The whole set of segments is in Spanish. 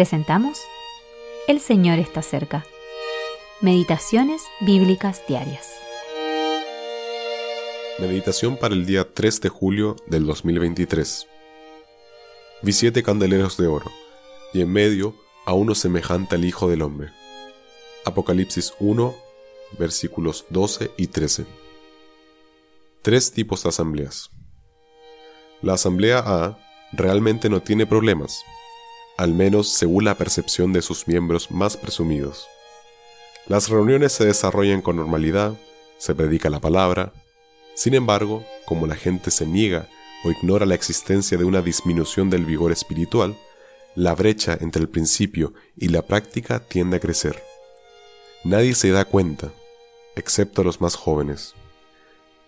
presentamos El Señor está cerca. Meditaciones Bíblicas Diarias. Meditación para el día 3 de julio del 2023. Vi siete candeleros de oro, y en medio a uno semejante al Hijo del Hombre. Apocalipsis 1, versículos 12 y 13. Tres tipos de asambleas. La asamblea A realmente no tiene problemas, al menos según la percepción de sus miembros más presumidos. Las reuniones se desarrollan con normalidad, se predica la palabra, sin embargo, como la gente se niega o ignora la existencia de una disminución del vigor espiritual, la brecha entre el principio y la práctica tiende a crecer. Nadie se da cuenta, excepto los más jóvenes.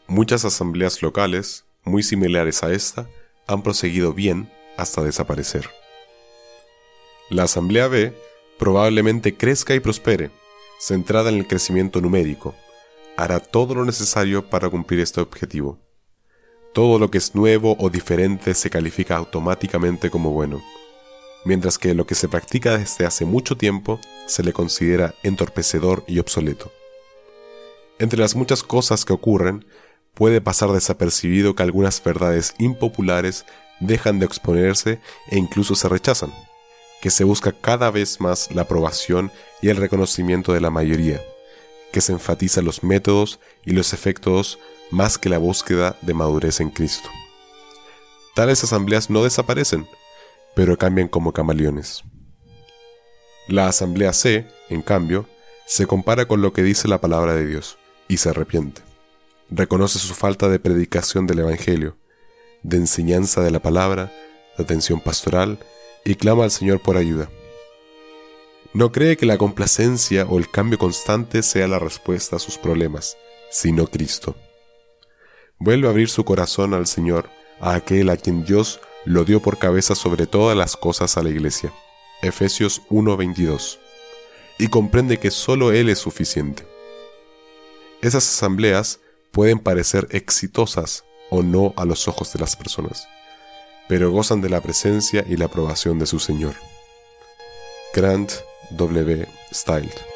Muchas asambleas locales, muy similares a esta, han proseguido bien hasta desaparecer. La Asamblea B probablemente crezca y prospere, centrada en el crecimiento numérico. Hará todo lo necesario para cumplir este objetivo. Todo lo que es nuevo o diferente se califica automáticamente como bueno, mientras que lo que se practica desde hace mucho tiempo se le considera entorpecedor y obsoleto. Entre las muchas cosas que ocurren, puede pasar desapercibido que algunas verdades impopulares dejan de exponerse e incluso se rechazan, que se busca cada vez más la aprobación y el reconocimiento de la mayoría, que se enfatizan los métodos y los efectos más que la búsqueda de madurez en Cristo. Tales asambleas no desaparecen, pero cambian como camaleones. La asamblea C, en cambio, se compara con lo que dice la palabra de Dios y se arrepiente reconoce su falta de predicación del Evangelio, de enseñanza de la palabra, de atención pastoral y clama al Señor por ayuda. No cree que la complacencia o el cambio constante sea la respuesta a sus problemas, sino Cristo. Vuelve a abrir su corazón al Señor, a aquel a quien Dios lo dio por cabeza sobre todas las cosas a la iglesia. Efesios 1:22. Y comprende que solo Él es suficiente. Esas asambleas pueden parecer exitosas o no a los ojos de las personas, pero gozan de la presencia y la aprobación de su Señor. Grant W. Styled